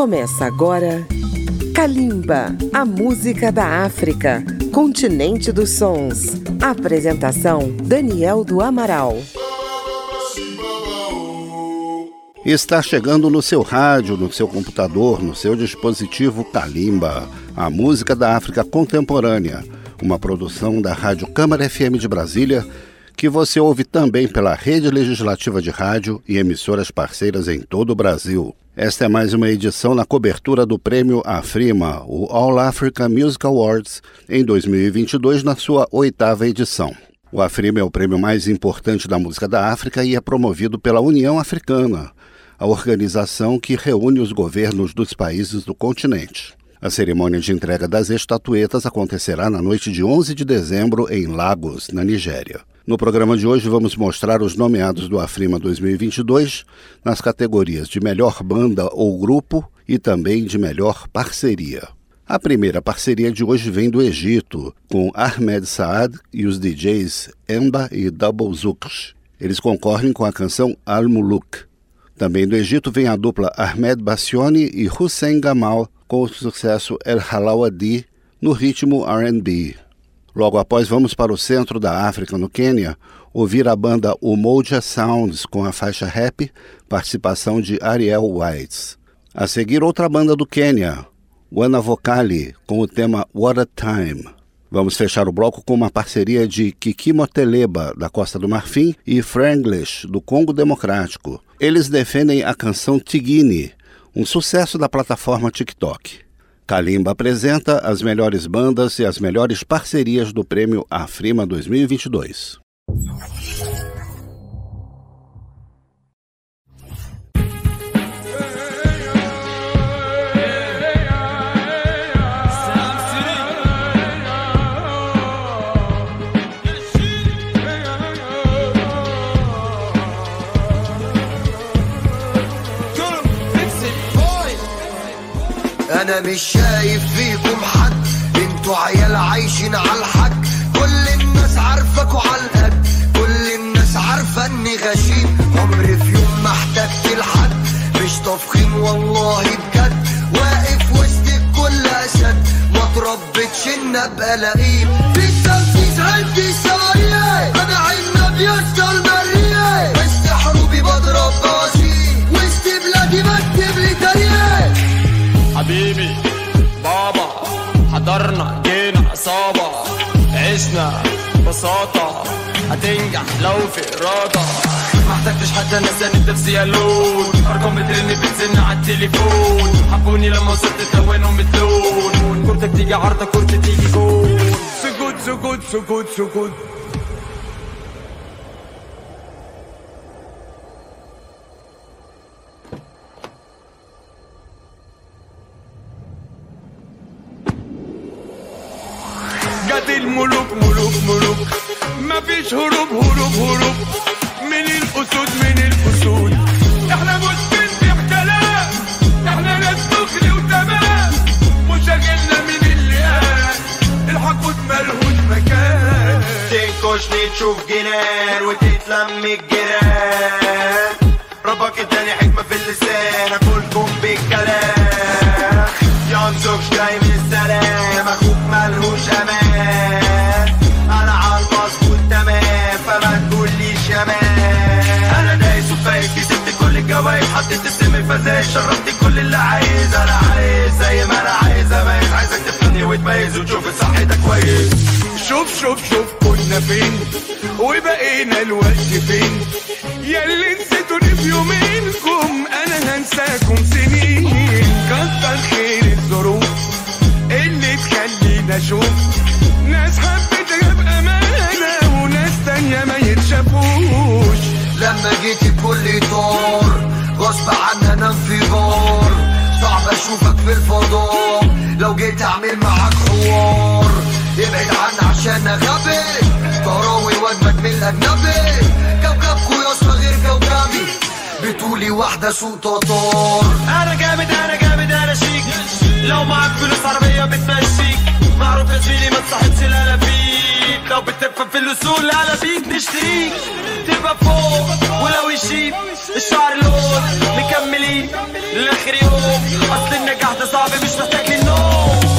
Começa agora Kalimba, a música da África, continente dos sons. Apresentação Daniel do Amaral. Está chegando no seu rádio, no seu computador, no seu dispositivo Kalimba, a música da África contemporânea, uma produção da Rádio Câmara FM de Brasília, que você ouve também pela Rede Legislativa de Rádio e emissoras parceiras em todo o Brasil. Esta é mais uma edição na cobertura do prêmio Afrima, o All Africa Music Awards, em 2022, na sua oitava edição. O Afrima é o prêmio mais importante da música da África e é promovido pela União Africana, a organização que reúne os governos dos países do continente. A cerimônia de entrega das estatuetas acontecerá na noite de 11 de dezembro em Lagos, na Nigéria. No programa de hoje vamos mostrar os nomeados do Afrima 2022 nas categorias de melhor banda ou grupo e também de melhor parceria. A primeira parceria de hoje vem do Egito, com Ahmed Saad e os DJs Emba e Double Zukr. Eles concorrem com a canção Al-Muluk. Também do Egito vem a dupla Ahmed Bassioni e Hussein Gamal com o sucesso El Halawadi no ritmo R&B. Logo após, vamos para o centro da África, no Quênia, ouvir a banda Umoja Sounds com a faixa rap, participação de Ariel Whites. A seguir, outra banda do Quênia, Wana Vocali, com o tema What a Time. Vamos fechar o bloco com uma parceria de Kiki Moteleba, da Costa do Marfim, e Franglish, do Congo Democrático. Eles defendem a canção Tigini, um sucesso da plataforma TikTok. Kalimba apresenta as melhores bandas e as melhores parcerias do prêmio Afrima 2022. مش شايف فيكم حد. أنتوا عيال عايشين على الحد كل الناس عارفاكوا على القد كل الناس عارفة اني غشيم. عمري في يوم ما احتجت لحد. مش تفخيم والله بجد. واقف وسط الكل اسد ما تربتش إن أبقى لئيم. في التنفيذ عندي سوايع أنا عنب يا حضرنا جينا عصابة عشنا ببساطة هتنجح لو في إرادة. ما احتجتش حتى ناس انت في سيالون أرقام بترن بتزن على التليفون. حبوني لما وصلت توانهم بتلون كورتك تيجي عرضة كورتي تيجي جول. سكوت سكوت سكوت سكوت ملوك ملوك مفيش هروب هروب هروب. من الأسود من الأسود. إحنا مش بنبيع كلام إحنا ناس دخل وتمام. مشاغلنا من اللي قال الحقود ملهوش مكان تنكشني تشوف جنان وتتلم الجيران. شربت كل اللي عايز أنا عايز زي ما أنا عايز. اميز عايزك تفهمني وتميز وتشوف الصح ده كويس. شوف شوف شوف كنا فين وبقينا الوقت فين. ياللي نسيتوني في يومينكم أنا هنساكم سنين. كتر خير الظروف اللي تخلينا أشوف ناس حبيتها بامانه وناس تانية ما يتشافوش. لما جيت الكل طار غصب عني انام في بار صعب أشوفك في الفضاء لو جيت أعمل معاك حوار. ابعد عني عشان غبي طراوي وجبك من الأجنبي. كوكبكو يا اسطى غير كوكبي. بتقولي واحدة سوق تطار أنا جامد أنا جامد أنا شيك. لو معاك فلوس عربية بتمشيك. معروف جيلي ما تصحتش العلبيب لو بتفهم في الأصول العلبيب نشتريك تبقى فوق ولو يشيب الشعر لون. مكملين للاخر يوم. أصل النجاح ده صعب مش محتاج للنوم.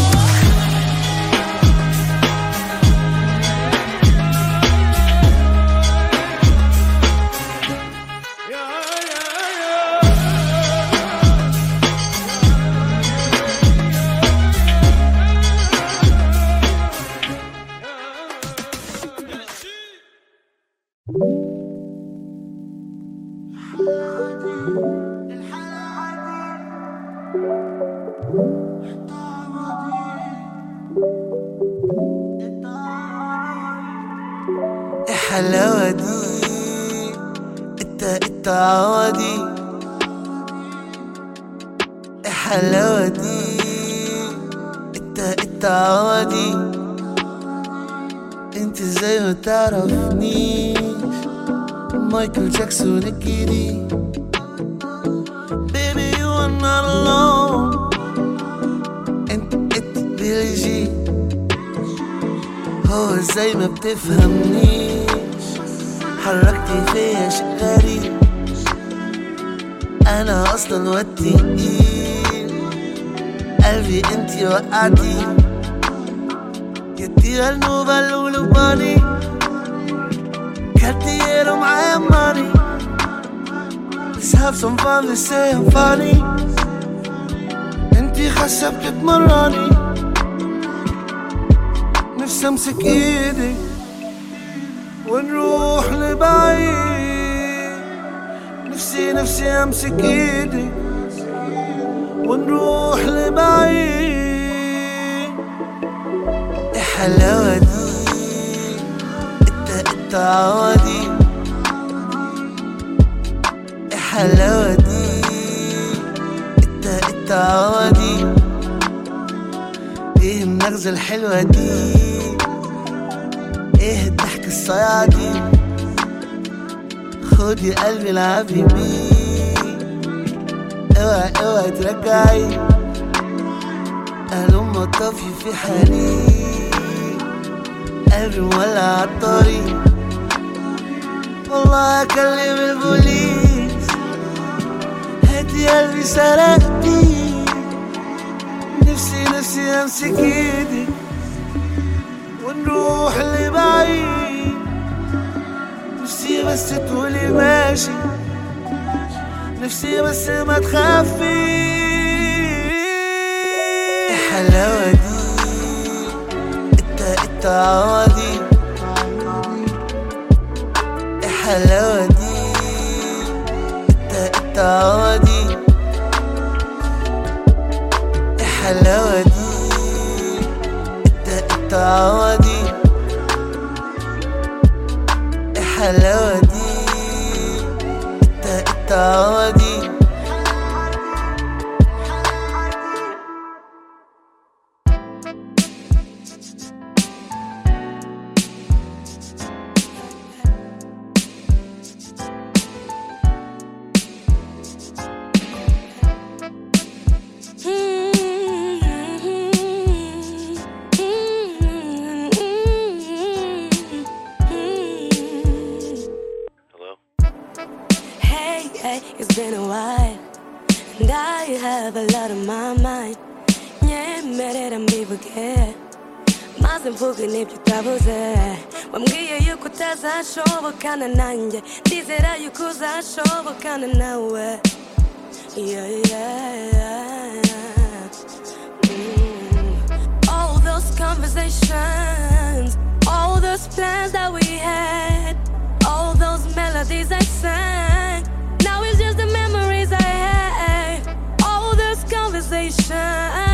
الحلاوة دي؟ إنت إنت عوضي. الحلاوة دي؟ إنت إنت عوضي. أنت زي ما تعرفنيش مايكل جاكسون الجديد. Baby you are not alone. انت انت بيلجي هو إزاي ما بتفهمنيش حركتي فيا شيء غريب. أنا أصلا واد تقيل قلبي أنتي وقعتي. يدي النوبة اللولباني كارتير ومعايا ماني. Let's have some fun, let's say I'm funny أنتي خاسة بتتمرني. نفسي أمسك إيدك ونروح لبعيد. نفسي نفسي أمسك إيدك ونروح لبعيد. الحلاوة دي. انت انت عوضي الحلاوة دي. انت انت عوضي إيه النغزة الحلوة دي؟ دي خدي قلبي العبي بيه اوعي اوعي ترجعي هلم طافي في حريق قلبي مولع عالطريق والله اكلم البوليس هاتي قلبي سرقتي. نفسي نفسي امسك إيدك ونروح لبعيد. نفسي بس تقولي ماشي. نفسي بس ما تخافي الحلاوة دي. انت انت عوضي الحلاوة دي. انت انت عوضي الحلاوة دي. انت انت عوضي kusashoboka nanjye ndizera yuko uzashobokana nawe. Mm. All those conversations all those plans that we had all those melodies i sang. Now it's just the memories i had. All those conversations.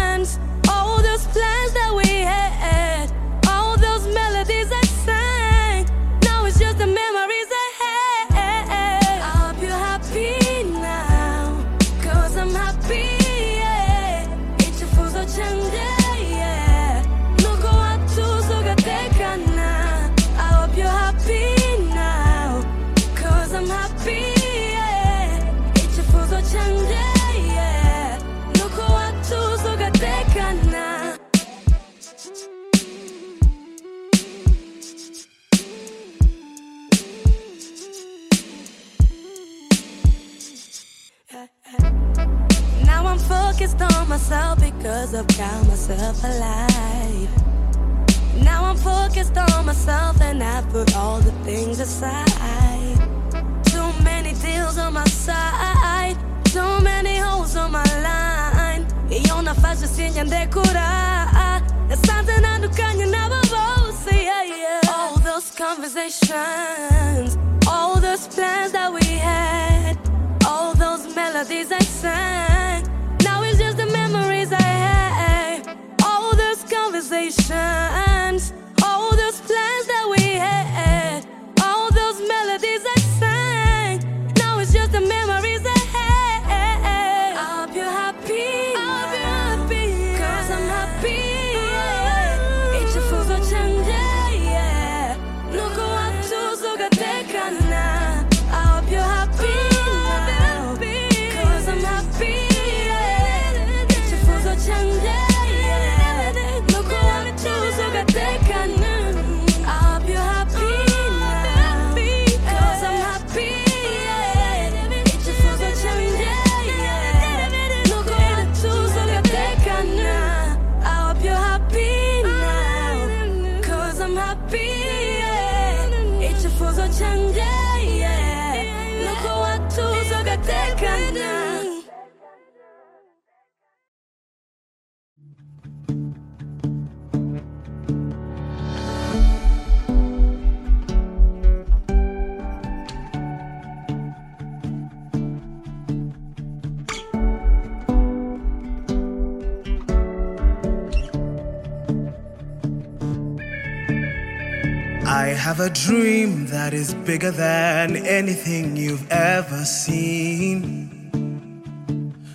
have a dream that is bigger than anything you've ever seen.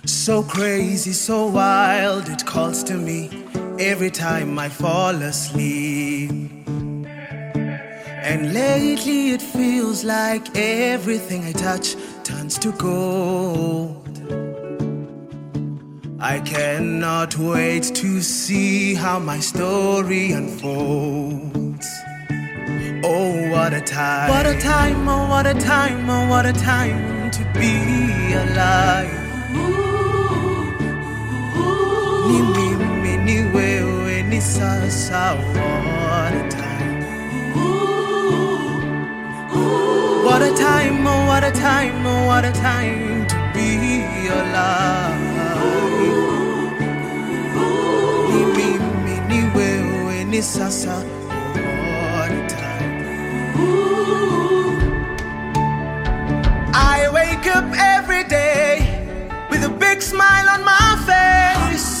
So crazy, so wild, it calls to me every time I fall asleep. And lately it feels like everything I touch turns to gold. I cannot wait to see how my story unfolds. Oh, what a time. What a time, oh, what a time, oh, what a time to be alive. Ni mi mi ni wewe, ni sasa, what a time. What a time, oh, what a time, oh, what a time to be alive. Ni mi mi ni wewe, ni sasa, I wake up every day with a big smile on my face.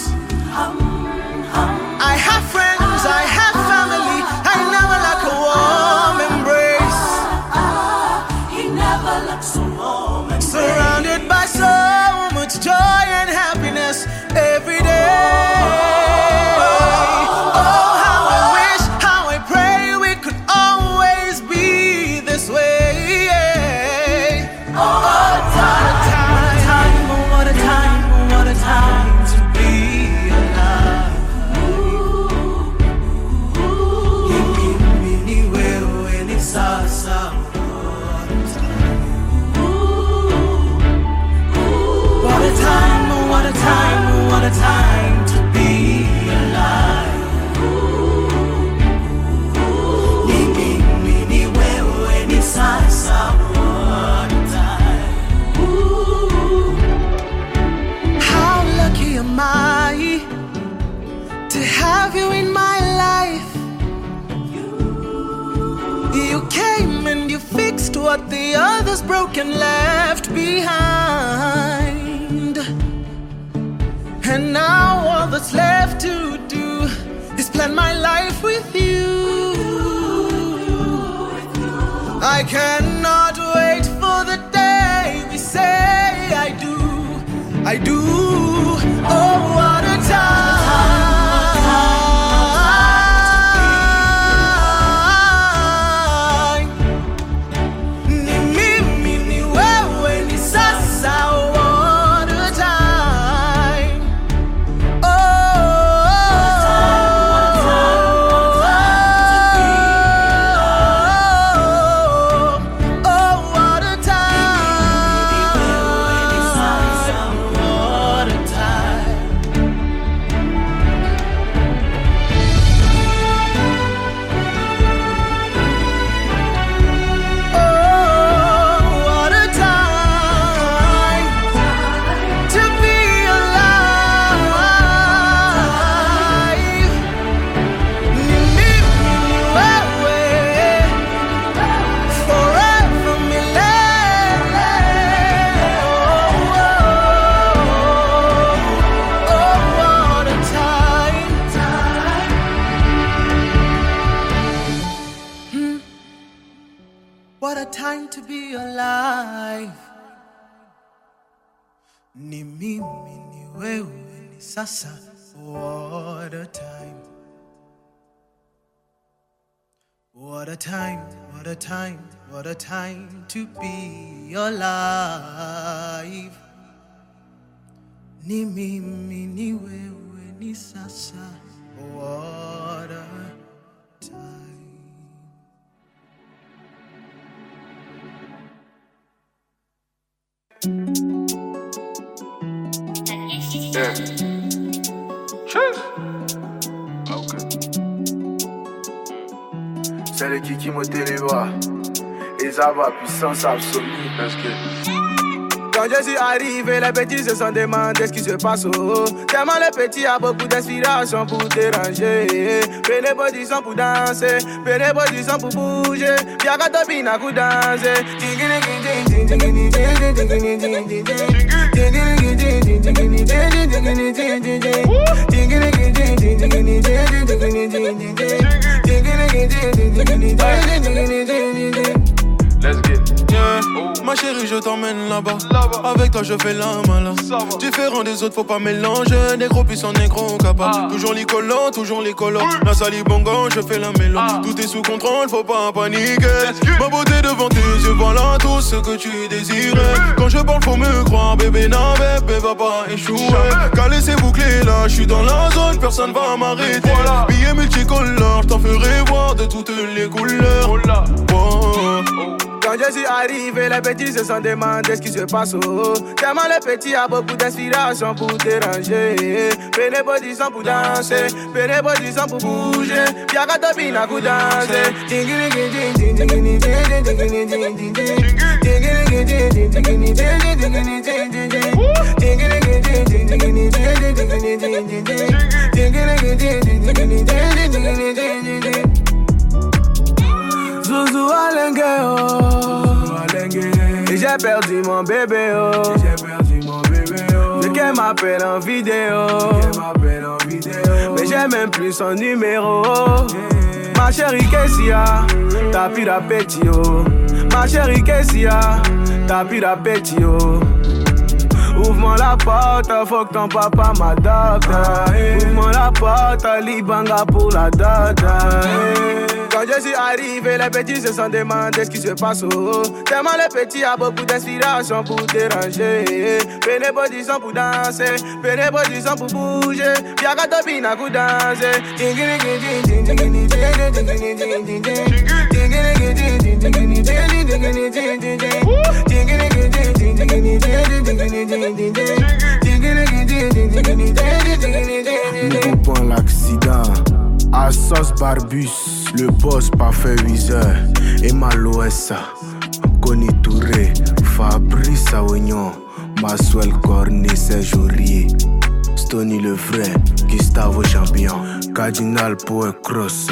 Time, what a time to be alive. Ni mimi ni wewe ni sasa oh, what a time. Yeah. Cheers. C'est le Kiki Moteleva. Et ça va, puissance absolue. Let's get Quand je suis arrivé, les petits se sont demandé ce qui se passe. Oh. Tellement les petits a beaucoup d'inspiration pour déranger. Prenez position pour danser, prenez position pour bouger. Bien quand on vient à coup danser. Je t'emmène là-bas. Avec toi, je fais la malin. Différent des autres, faut pas mélanger. Négro puissant, négro capable. Toujours les collants, toujours les collants. La sali bongo, je fais la mélo. Tout est sous contrôle, faut pas paniquer. Ma beauté devant tes yeux, voilà tout ce que tu désirais. Quand je parle, faut me croire, bébé, non, bébé, va pas échouer. Calé, c'est bouclé là, je suis dans la zone, personne va m'arrêter. Billets multicolores, je t'en ferai voir de toutes les couleurs. Wow. Quand je suis arrivé, les petits se sont demandé ce qui se passe. Oh. Tellement les petits a beaucoup d'inspiration pour déranger. Prenez pour danser, prenez pour bouger. Bien quand vient à coup danser. Zouzou Alengue, oh. Et j'ai perdu mon bébé, oh. J'ai perdu mon bébé, oh. Qu'elle m'appelle en vidéo. m'appelle en vidéo. Mais j'ai même plus son numéro. Ma chérie Kessia, t'as plus d'appétit, oh. Ma chérie Kessia, t'as plus d'appétit, oh. Ouvre-moi la porte, faut que ton papa m'adopte. Ouvre-moi la porte, Libanga pour la dot. Quand je suis arrivé, les petits se sont demandé ce qui se passe. Oh. Tellement les petits a beaucoup d'inspiration pour déranger. Prenez position pour danser, prenez position pour bouger. Bien quand coup danser. Barbus, le boss parfait 8 heures. Emaloessa, Conny Touré, Fabrice Aoignon, Maswell Cornet, Serge Aurier. Stony le vrai, Gustavo Champion, Cardinal Poe Cross.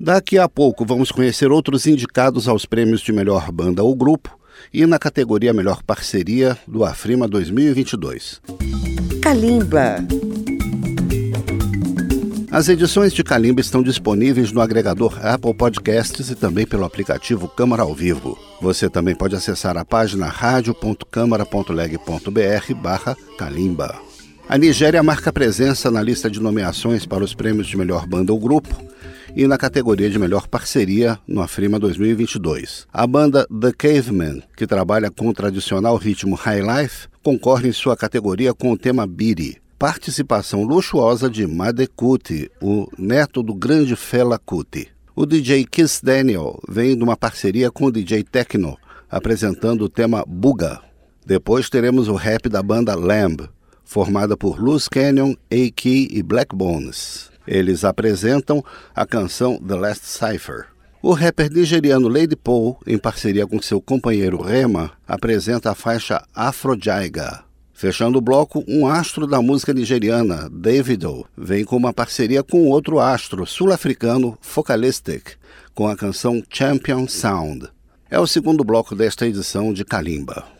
Daqui a pouco vamos conhecer outros indicados aos prêmios de melhor banda ou grupo e na categoria Melhor Parceria do Afrima 2022. Kalimba. As edições de Kalimba estão disponíveis no agregador Apple Podcasts e também pelo aplicativo Câmara ao Vivo. Você também pode acessar a página radio.câmara.leg.br barra Kalimba. A Nigéria marca presença na lista de nomeações para os prêmios de melhor banda ou grupo e na categoria de melhor parceria no Afrima 2022. A banda The Cavemen, que trabalha com o tradicional ritmo High Life, concorre em sua categoria com o tema Biri. Participação luxuosa de Made Kuti, o neto do grande Fela Kuti. O DJ Kiss Daniel vem de uma parceria com o DJ Techno, apresentando o tema Buga. Depois teremos o rap da banda Lamb, formada por Loose Canyon, A-Key e Black Bones. Eles apresentam a canção The Last Cipher. O rapper nigeriano Lady Paul, em parceria com seu companheiro Rema, apresenta a faixa Afrojaiga. Fechando o bloco, um astro da música nigeriana, Davido, vem com uma parceria com outro astro sul-africano, Focalistic, com a canção Champion Sound. É o segundo bloco desta edição de Kalimba.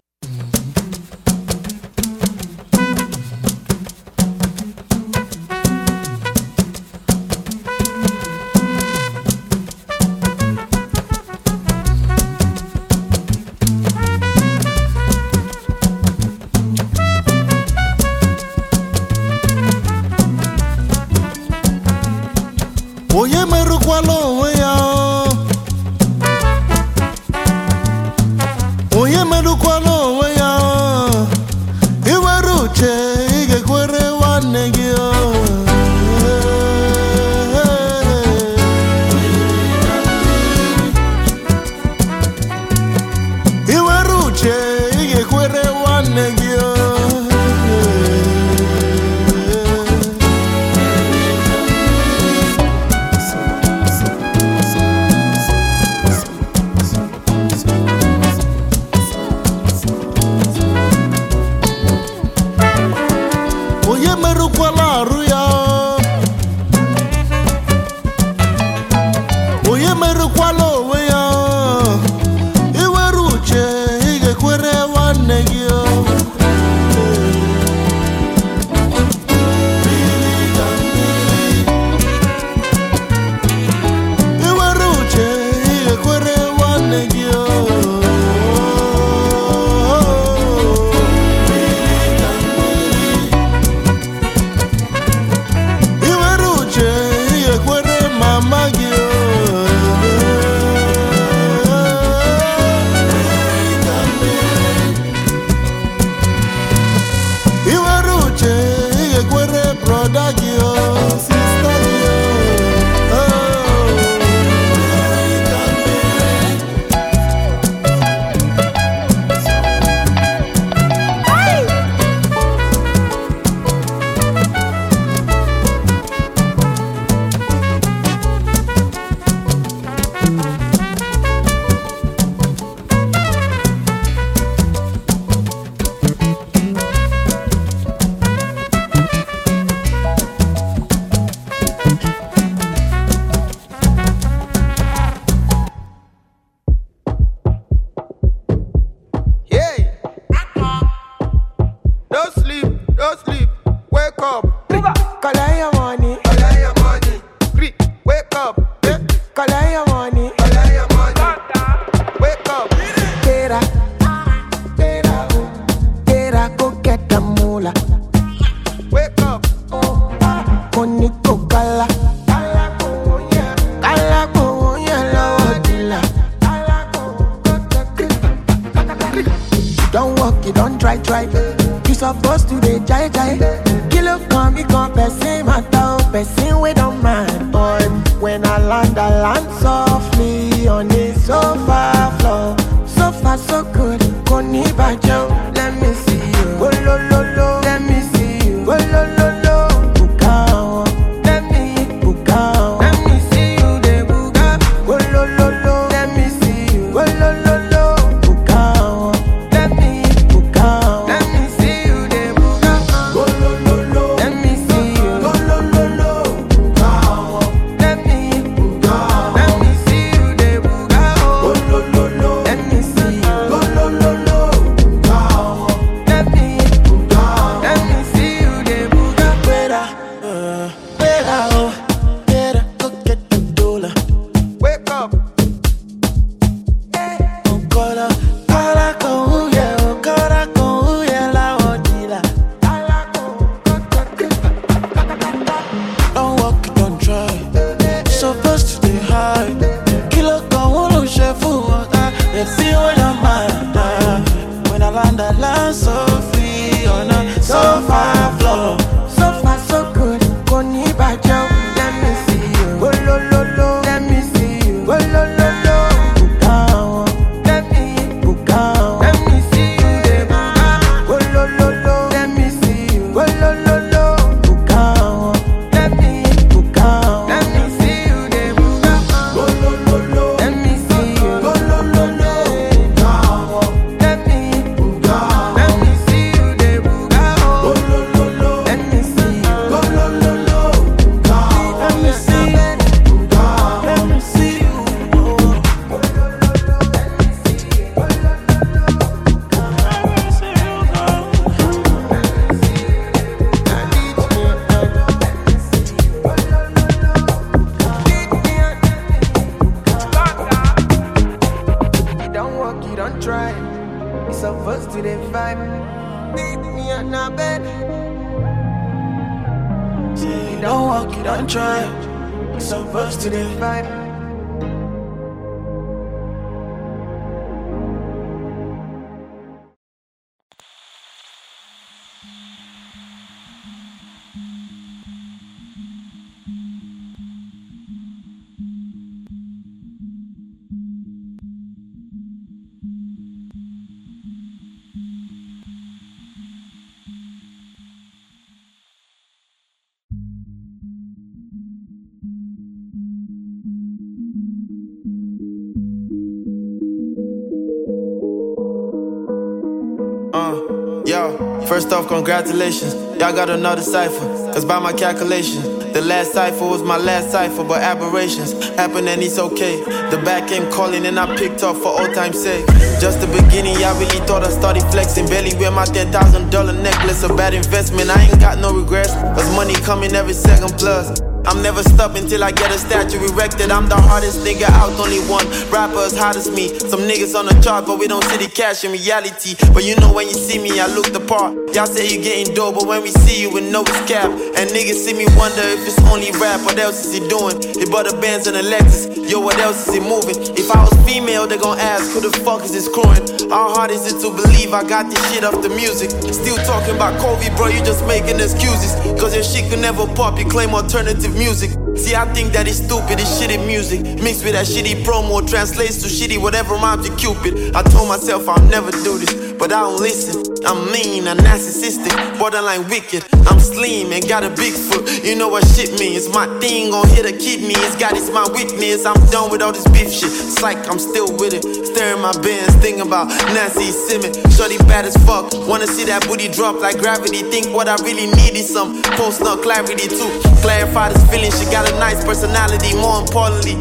First off, congratulations. Y'all got another cipher. Cause by my calculations, the last cipher was my last cipher, but aberrations happen and it's okay. The back came calling and I picked up for old time's sake. Just the beginning, y'all really thought I started flexing. Barely wear my $10,000 necklace, a bad investment. I ain't got no regrets. Cause money coming every second plus. I'm never stopping till I get a statue erected. I'm the hardest nigga out, only one rapper as hot as me. Some niggas on the chart, but we don't see the cash in reality. But you know when you see me, I look the part. Y'all say you getting dope, but when we see you, we know it's cap. And niggas see me wonder if it's only rap. What else is he doing? He bought a bands and a Lexus. Yo, what else is he moving? If I was female, they gon' ask who the fuck is this crewing? How hard is it to believe I got this shit off the music? Still talking about Kobe, bro, you just making excuses. Cause your shit could never pop, you claim alternative music. See, I think that it's stupid, it's shitty music. Mixed with that shitty promo, translates to shitty whatever rhymes to Cupid. I told myself I'll never do this, but I don't listen. I'm mean, I'm narcissistic, borderline wicked. I'm slim and got a big foot. You know what shit means. My thing gon' hit a kidney. It's got it's my weakness. I'm done with all this beef shit. It's like I'm still with it. Staring my bands, thinking about Nancy Simmons. Shorty bad as fuck. Wanna see that booty drop like gravity. Think what I really need is some post nut clarity too. Clarify this feeling. She got a nice personality. More importantly,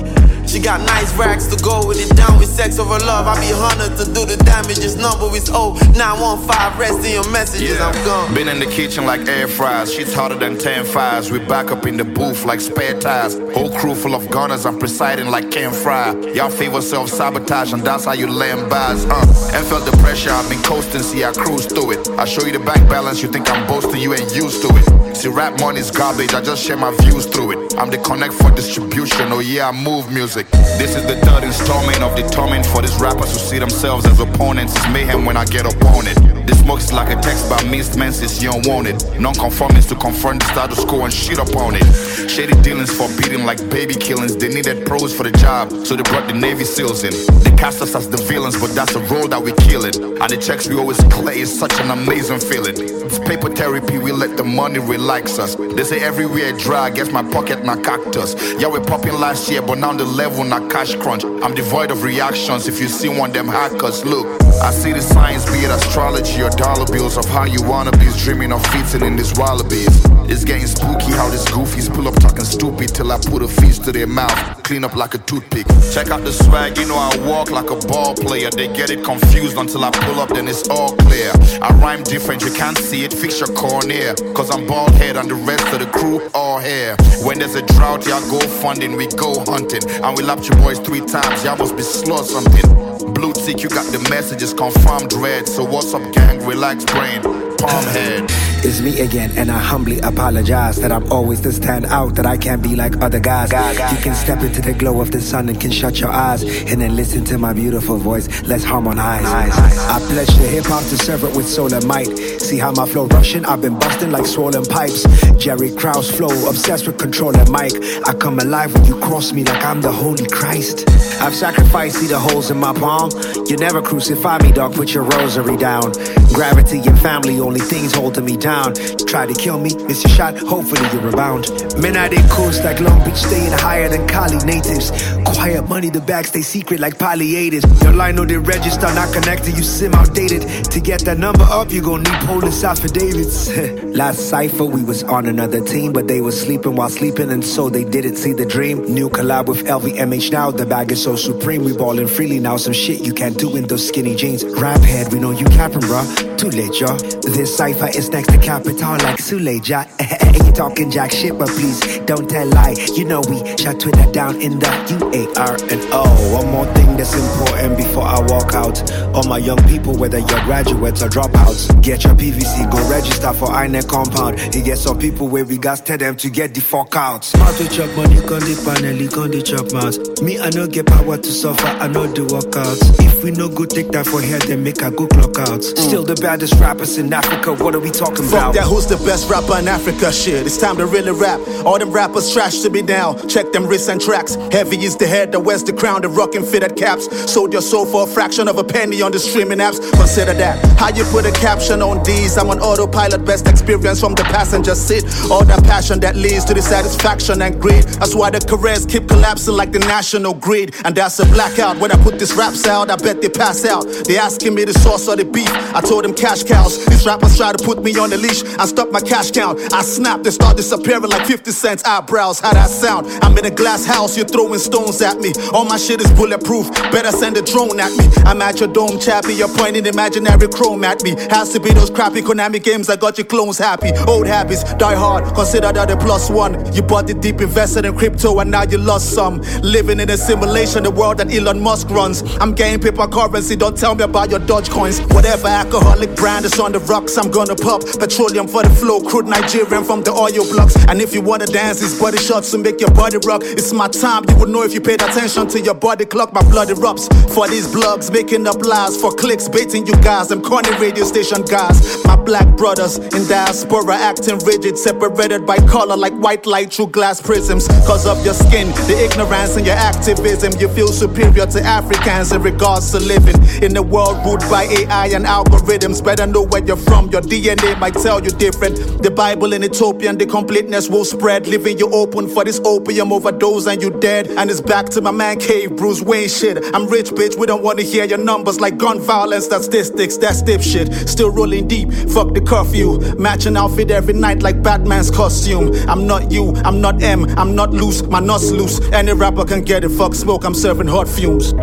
she got nice racks to go with it. Down with sex over love. I be honored to do the damage. This number is 0915. Rest in your messages. I'm gone. Been in the kitchen like air fries. She's hotter than 10 fires. We back up in the booth like spare tires. Whole crew full of gunners. I'm presiding like Ken Fry. Y'all favor self sabotage, and that's how you land bars. Uh, and felt the pressure. I've been coasting. See, I cruise through it. I show you the bank balance. You think I'm boasting. You ain't used to it. See, rap money's garbage, I just share my views through it. I'm the connect for distribution, oh yeah, I move music. This is the third installment of the torment for these rappers who see themselves as opponents. It's mayhem when I get up on it. This smoke is like a text by missed menses, you don't want it. Non-conformist to confront the status quo and shit upon it. Shady dealings forbidden like baby killings. They needed pros for the job, so they brought the Navy SEALs in. They cast us as the villains, but that's the role that we kill it. And the checks we always clear is such an amazing feeling. It's paper therapy, we let the money relax us. They say everywhere dry, guess my pocket na cactus. Yeah, we popping last year, but now the level not cash crunch. I'm devoid of reactions if you see one them hackers. Look, I see the signs, be it astrology or dollar bills of how you wanna be dreaming of feasting in these wallabies. It's getting spooky how these goofies pull up talking stupid till I put a feast to their mouth, clean up like a toothpick. Check out the swag, you know I walk like a ball player. They get it confused until I pull up, then it's all clear. I rhyme different, you can't see it, fix your cornea. Cause I'm bald head and the rest of the crew all hair. When there's a drought, y'all go funding, we go hunting. And we lapped your boys three times, y'all must be slow something. Blue tick, you got the messages confirmed red. So what's up, gang? Relax, brain, palm head. It's me again, and I humbly apologize that I'm always the stand out, that I can't be like other guys. You can step into the glow of the sun and can shut your eyes, and then listen to my beautiful voice. Let's harmonize. I pledge to hip hop to serve it with soul and might. See how my flow rushing? I've been busting like swollen pipes. Jerry Krause flow, obsessed with controlling mic. I come alive when you cross me like I'm the Holy Christ. I've sacrificed, see the holes in my palm. You never crucify me, dog. Put your rosary down. Gravity and family, only things holding me down. Try to kill me, miss a shot, hopefully you rebound. Men I they coast like Long Beach, staying higher than Cali natives. Quiet money, the bags stay secret like polyators. Your line know they register, not connected, you sim outdated. To get that number up, you gon' need police affidavits. Last cipher, we was on another team, but they was sleeping while sleeping, and so they didn't see the dream. New collab with LVMH now, the bag is so supreme. We ballin' freely now, some shit you can't do in those skinny jeans. Rap head, we know you capping, bruh. Too late, y'all. This cipher is next Capital like Suleja. you talking jack shit, but please don't tell lie. You know we shut Twitter down in the U A R and O. One more thing that's important before I walk out. All my young people, whether you're graduates or dropouts, get your PVC, go register for INEC compound. You get some people where we got tell them to get the fuck out. Smart to chop money, con the panel, con the chop mouth. Me, I no get power to suffer, I know the workouts. If we no go take that for here, then make I good clock out. Still the baddest rappers in Africa, what are we talking Fuck that, who's the best rapper in Africa? Shit, it's time to really rap. All them rappers trash to me now. Check them wrists and tracks. Heavy is the head that wears the crown, the rockin' fitted caps. Sold your soul for a fraction of a penny on the streaming apps. Consider that. How you put a caption on these? I'm on autopilot, best experience from the passenger seat. All that passion that leads to the satisfaction and greed. That's why the careers keep collapsing like the national grid. And that's a blackout. When I put these raps out, I bet they pass out. They asking me the source of the beef. I told them cash cows. These rappers try to put me on the leash. I stop my cash count. I snap, they start disappearing like 50 cents eyebrows. How that sound? I'm in a glass house, you're throwing stones at me. All my shit is bulletproof. Better send a drone at me. I'm at your dome, chappy. You're pointing imaginary chrome at me. Has to be those crappy Konami games that got your clones happy. Old habits die hard. Consider that a plus one. You bought the deep, invested in crypto, and now you lost some. Living in a simulation, the world that Elon Musk runs. I'm getting paper currency. Don't tell me about your Dodge coins. Whatever alcoholic brand is on the rocks, I'm gonna pop. Petroleum for the flow, crude Nigerian from the oil blocks. And if you wanna dance, these body shots to make your body rock. It's my time, you would know if you paid attention to your body clock. My blood erupts for these blogs, making up lies for clicks, baiting you guys. Them corny radio station guys. My black brothers in diaspora acting rigid, separated by color like white light through glass prisms. Cause of your skin, the ignorance and your activism, you feel superior to Africans in regards to living in a world ruled by AI and algorithms. Better know where you're from, your DNA might tell you different. The Bible in Ethiopian, the completeness will spread, leaving you open for this opium overdose and you dead. And it's back to my man cave, Bruce Wayne shit. I'm rich, bitch, we don't wanna hear your numbers like gun violence statistics, that's dipshit. Still rolling deep, fuck the curfew. Matching outfit every night like Batman's costume. I'm not you, I'm not M, I'm not loose, my nuts loose. Any rapper can get it, fuck smoke, I'm serving hot fumes.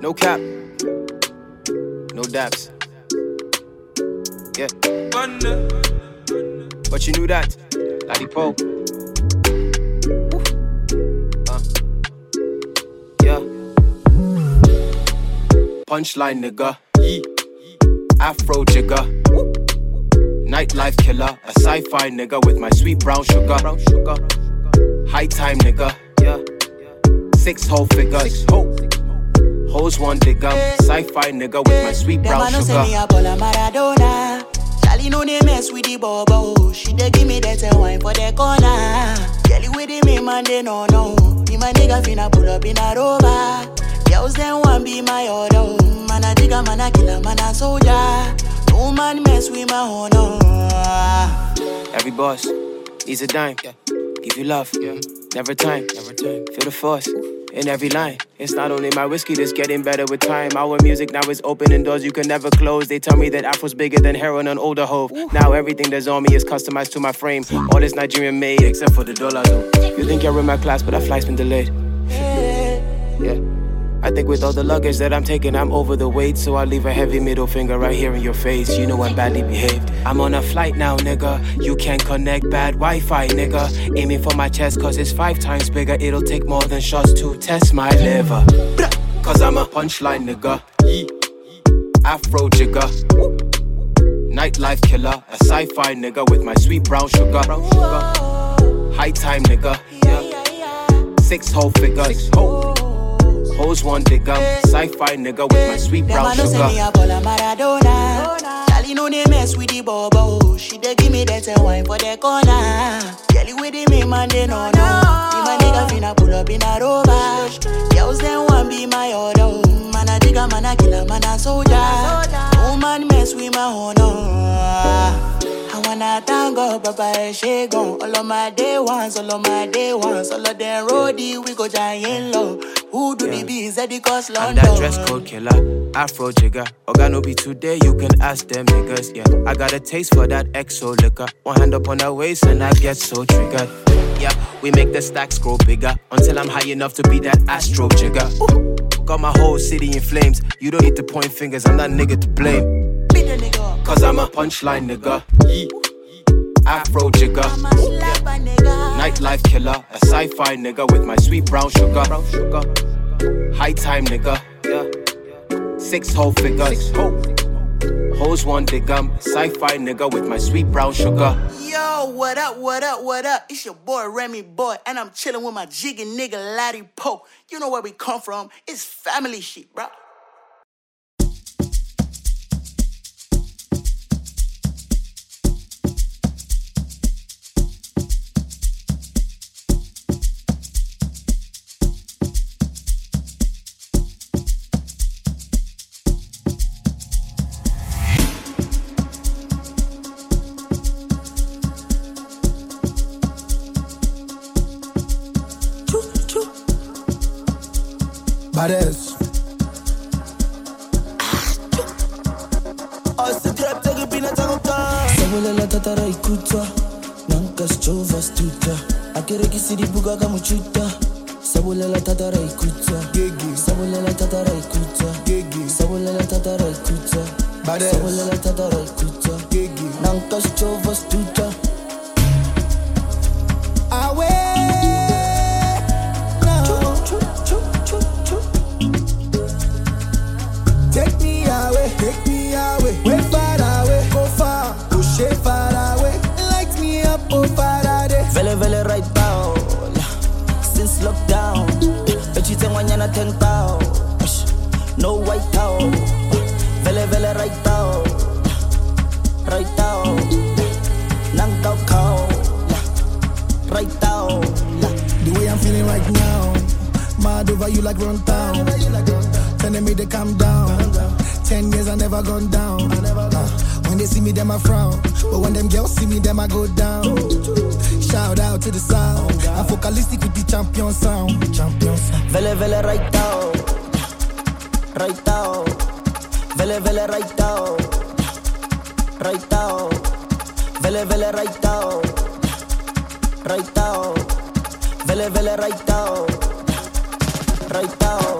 No cap. No daps. Yeah. but you knew that. Ladipoe. Uh. Yeah. Punchline, nigga. Afro jigger. Nightlife killer. A sci fi nigga with my sweet brown sugar. High time, nigga. Yeah. Six whole figures. Hoes one digger. Sci fi nigga with my sweet brown no say me a ball Maradona. Charlie know they mess with the bobo. She dey give me that wine for the corner. Kelly with the me man they no know. Me my nigga finna pull up in a rover. Girls them want be my order. Man a digger, man a killer, man a soldier. No man mess with my honor. Every boss needs a dime. Give you love, never time. never time. Feel the force in every line. It's not only my whiskey that's getting better with time. Our music now is opening doors you can never close. They tell me that Afro's bigger than heroin and older hove. Now everything that's on me is customized to my frame. All is Nigerian made except for the dollar though. You think you're in my class, but that flight's been delayed. Yeah. I think with all the luggage that I'm taking, I'm over the weight. So I leave a heavy middle finger right here in your face. You know I'm badly behaved. I'm on a flight now, nigga. You can't connect bad Wi Fi, nigga. Aiming for my chest, cause it's five times bigger. It'll take more than shots to test my liver. Cause I'm a punchline, nigga. Afro jigger. Nightlife killer. A sci fi nigga with my sweet brown sugar. High time, nigga. Six whole figures. Hoes want one digger. Sci fi nigga with my sweet Them brown a no me sugar. a ball a Maradona. Charlie know they mess with the bobo. She dey give me that wine for the corner. Kelly with the me man they no know. Me my nigga finna pull up in a rover. Girls them want be my order. Man a digger, man a killer, man a soldier. No man mess with my honor. I wanna thank God, Baba Eshegon. All of my day ones, all of my day ones, all of them roadie, we go giant low. Who do the beats at the cost I'm London? that dress code killer, Afro jigger. Organo be today, you can ask them niggas. Yeah, I got a taste for that exo liquor. One hand up on her waist and I get so triggered. Yeah, we make the stacks grow bigger until I'm high enough to be that astro jigger. Ooh, got my whole city in flames. You don't need to point fingers, I'm that nigga to blame. Beat the nigga. Cause I'm a punchline nigga. Yee. Afro jigger. Nightlife killer. A sci fi nigga with my sweet brown sugar. High time nigga. Yeah. Six whole figures. Hoes one. Sci fi nigga with my sweet brown sugar. Yo, what up, what up, what up? It's your boy Remy Boy, and I'm chilling with my jiggy nigga Ladipoe. You know where we come from? It's family shit, bro. Badass. sabolela tatara ikutswa nanka sjova stuta a ke rekise dibuka ka mochuta sabolela tatara ikutswa sabolela tatara ikutswa sabolela tatara ikutswa sabolela tatara ikutswa nanka sjova stuta run town. Telling me to calm down. Ten years I never gone down. Uh, when they see me, them I frown. But when them girls see me, them I go down. Shout out to the sound. I'm Focalistic with the champion sound. Champion sound. vele vele right tao right tao vele vele right tao right tao vele vele right tao right tao vele vele right tao right tao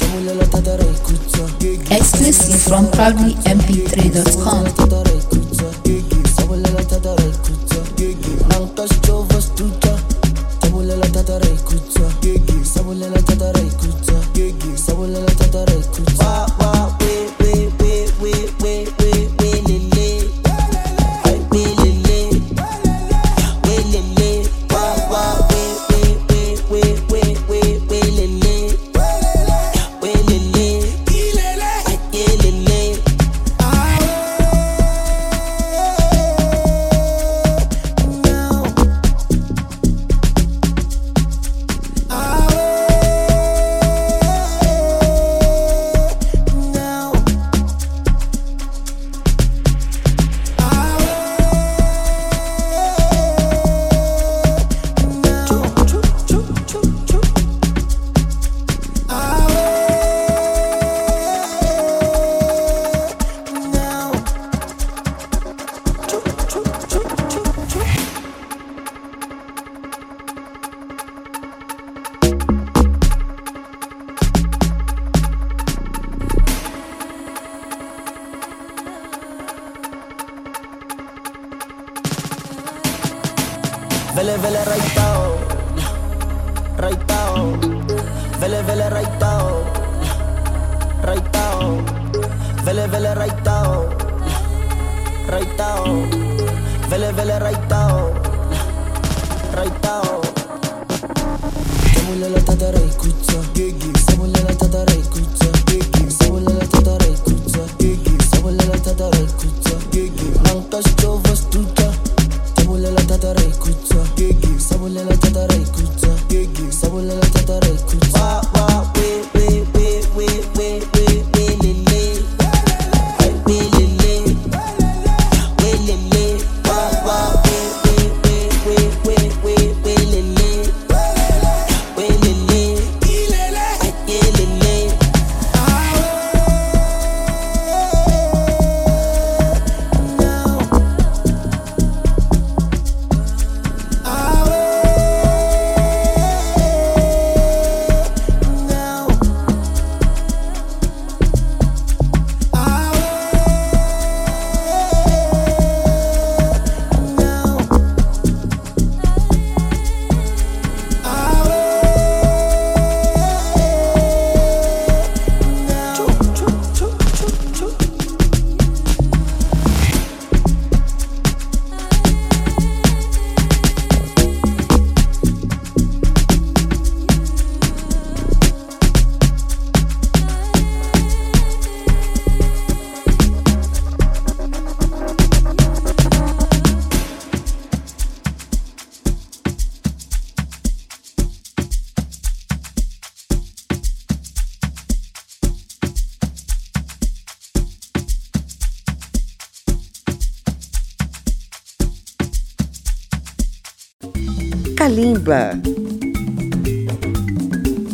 sabolela tatara Exclusive from proudlymp3.com.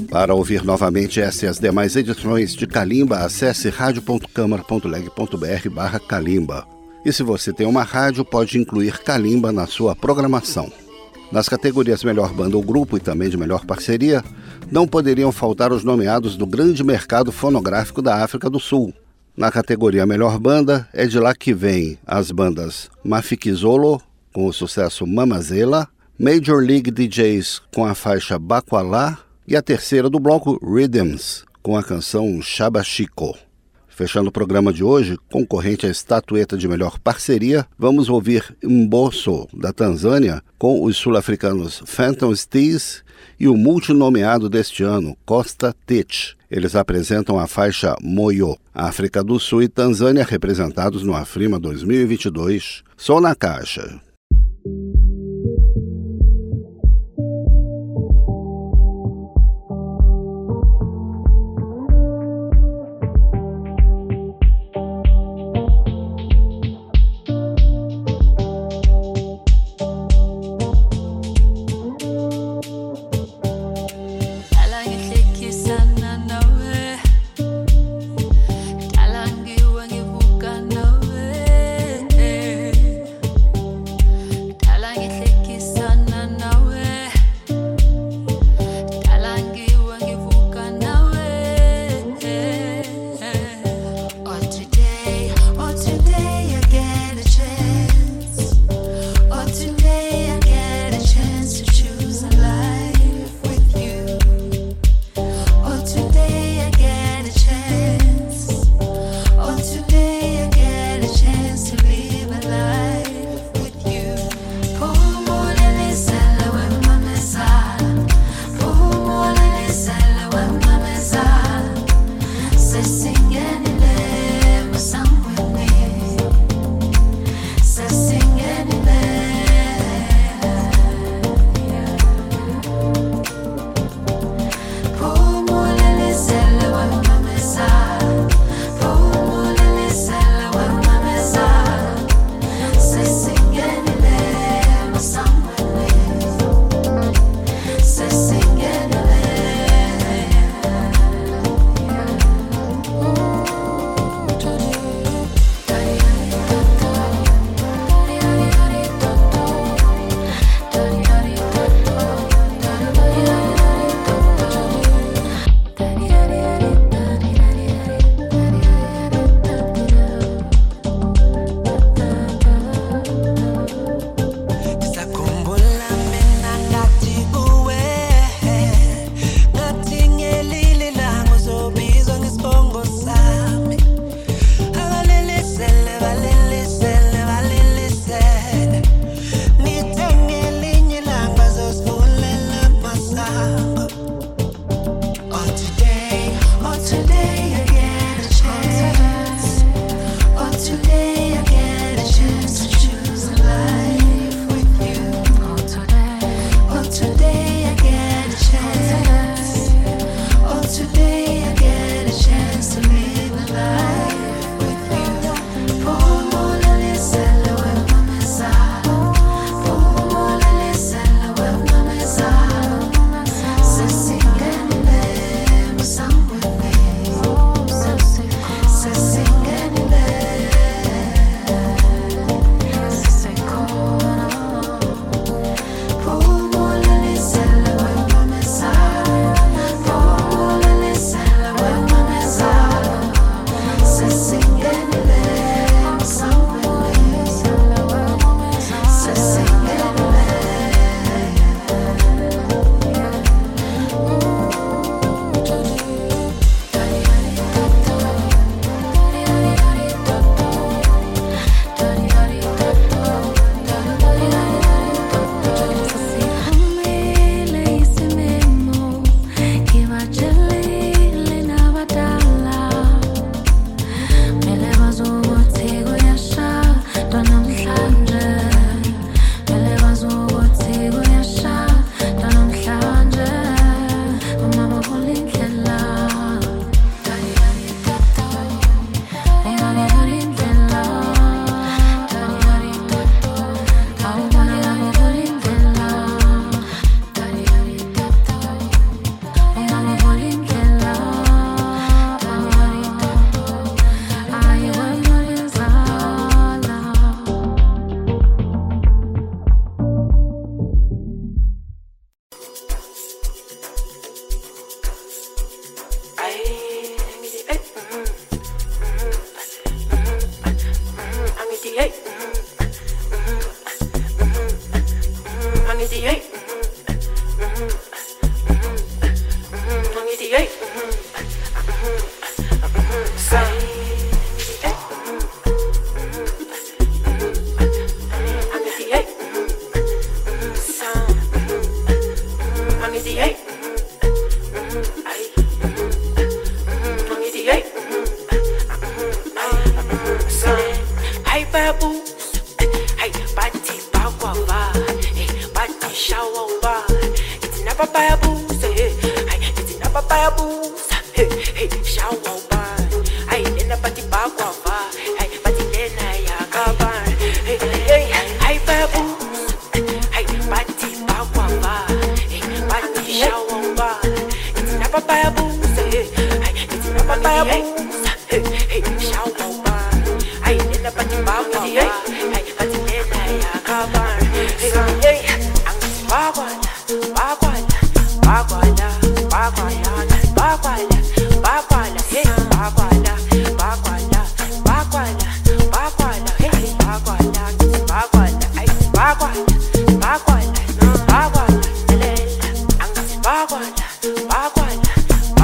Para ouvir novamente essa e as demais edições de Kalimba, acesse radio.câmara.leg.br barra Kalimba. E se você tem uma rádio, pode incluir Kalimba na sua programação. Nas categorias Melhor Banda ou Grupo e também de Melhor Parceria, não poderiam faltar os nomeados do grande mercado fonográfico da África do Sul. Na categoria Melhor Banda, é de lá que vêm as bandas Mafikizolo, com o sucesso Mamazela, Major League DJs com a faixa Baqualá e a terceira do bloco Rhythms, com a canção Shabashiko. Fechando o programa de hoje, concorrente à estatueta de melhor parceria, vamos ouvir Mbosso, da Tanzânia, com os sul-africanos Phantom Steez e o multinomeado deste ano, Costa Titch. Eles apresentam a faixa Moyo. África do Sul e Tanzânia representados no Afrima 2022. Só na caixa.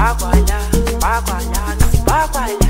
Bagwala, bagwala, bagwala,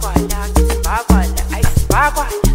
hey bagwala, bagwala, ay bagwala,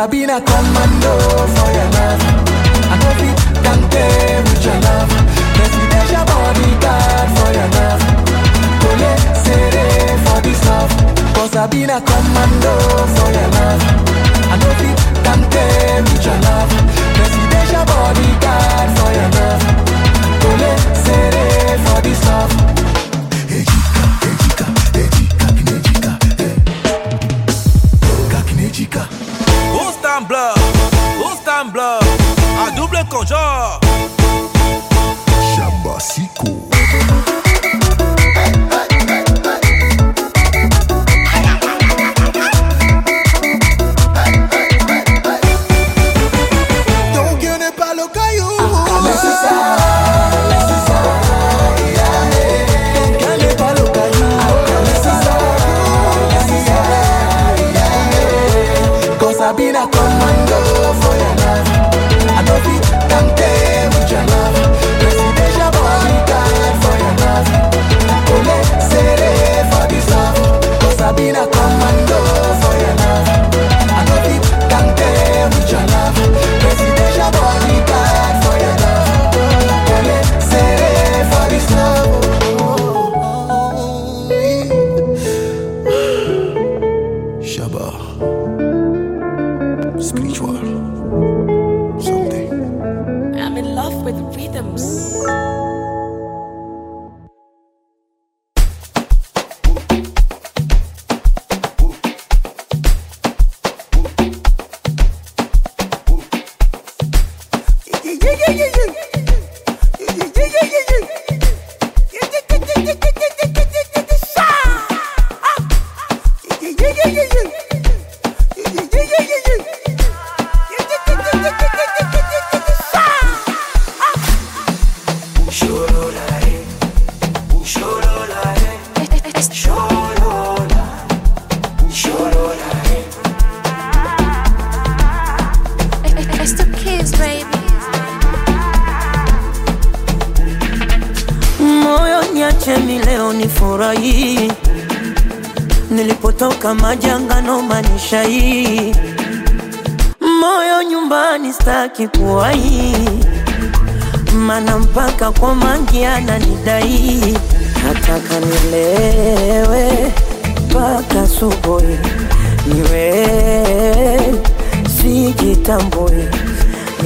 I've been a commando for your love. I know we can pay with your love. Presidential bodyguard for your love. Cole Sere for this love. I've been a commando for your love. I know we can pay with your love. Presidential bodyguard for your love. Cole Sere for this love.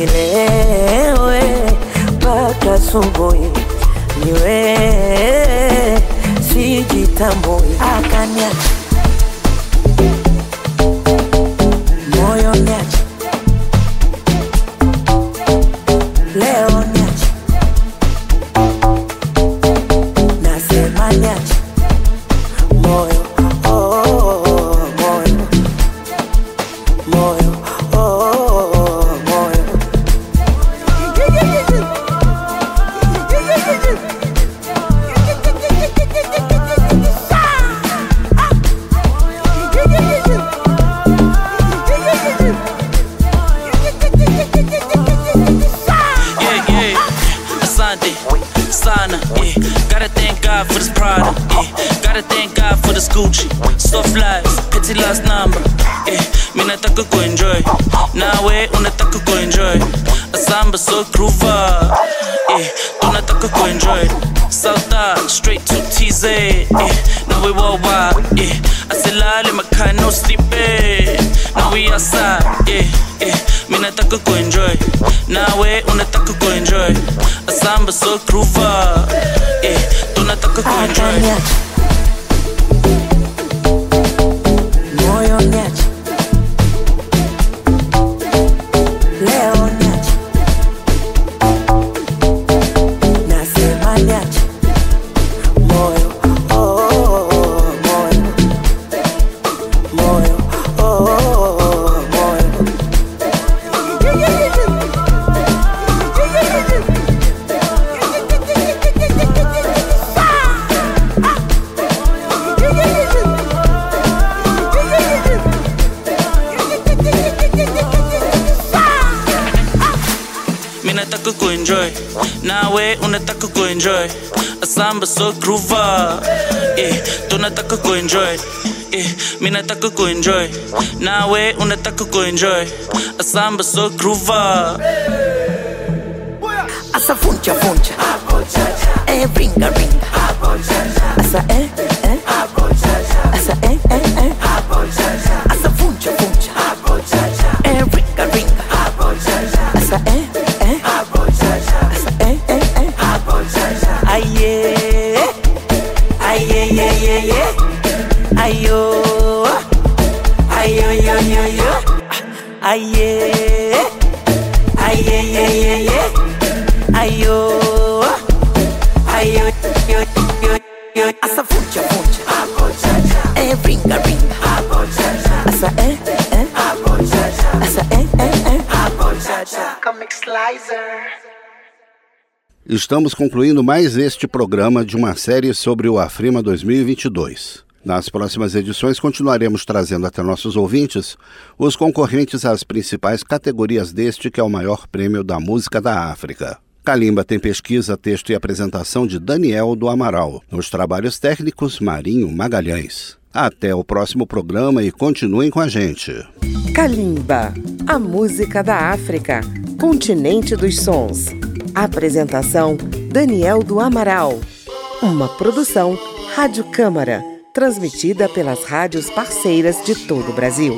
nilewe mpaka subuhi, niwe wewe sijitambui. Akaniacha. Moyo niacha nawe unataka kuenjoy. Asamba so groova eh, tunataka kuenjoy. Eh, mi nataka kuenjoy. Nawe unataka kuenjoy. Asamba so groova asa funcha funcha. Eh, ringa ringa. Asa eh. Aye ye ye ye. Ayo. Ayo yo yo yo. Aye. Aye ye ye ye. Ayo. Ayo yo yo yo. Asa funcha funcha. Eh ringa ringa. Asa eh eh. Asa eh eh eh. Comic Slicer. Estamos concluindo mais este programa de uma série sobre o Afrima 2022. Nas próximas edições, continuaremos trazendo até nossos ouvintes os concorrentes às principais categorias deste que é o maior prêmio da música da África. Kalimba tem pesquisa, texto e apresentação de Daniel do Amaral. Nos trabalhos técnicos, Marinho Magalhães. Até o próximo programa e continuem com a gente. Kalimba, a música da África, continente dos sons. Apresentação: Daniel do Amaral. Uma produção Rádio Câmara, transmitida pelas rádios parceiras de todo o Brasil.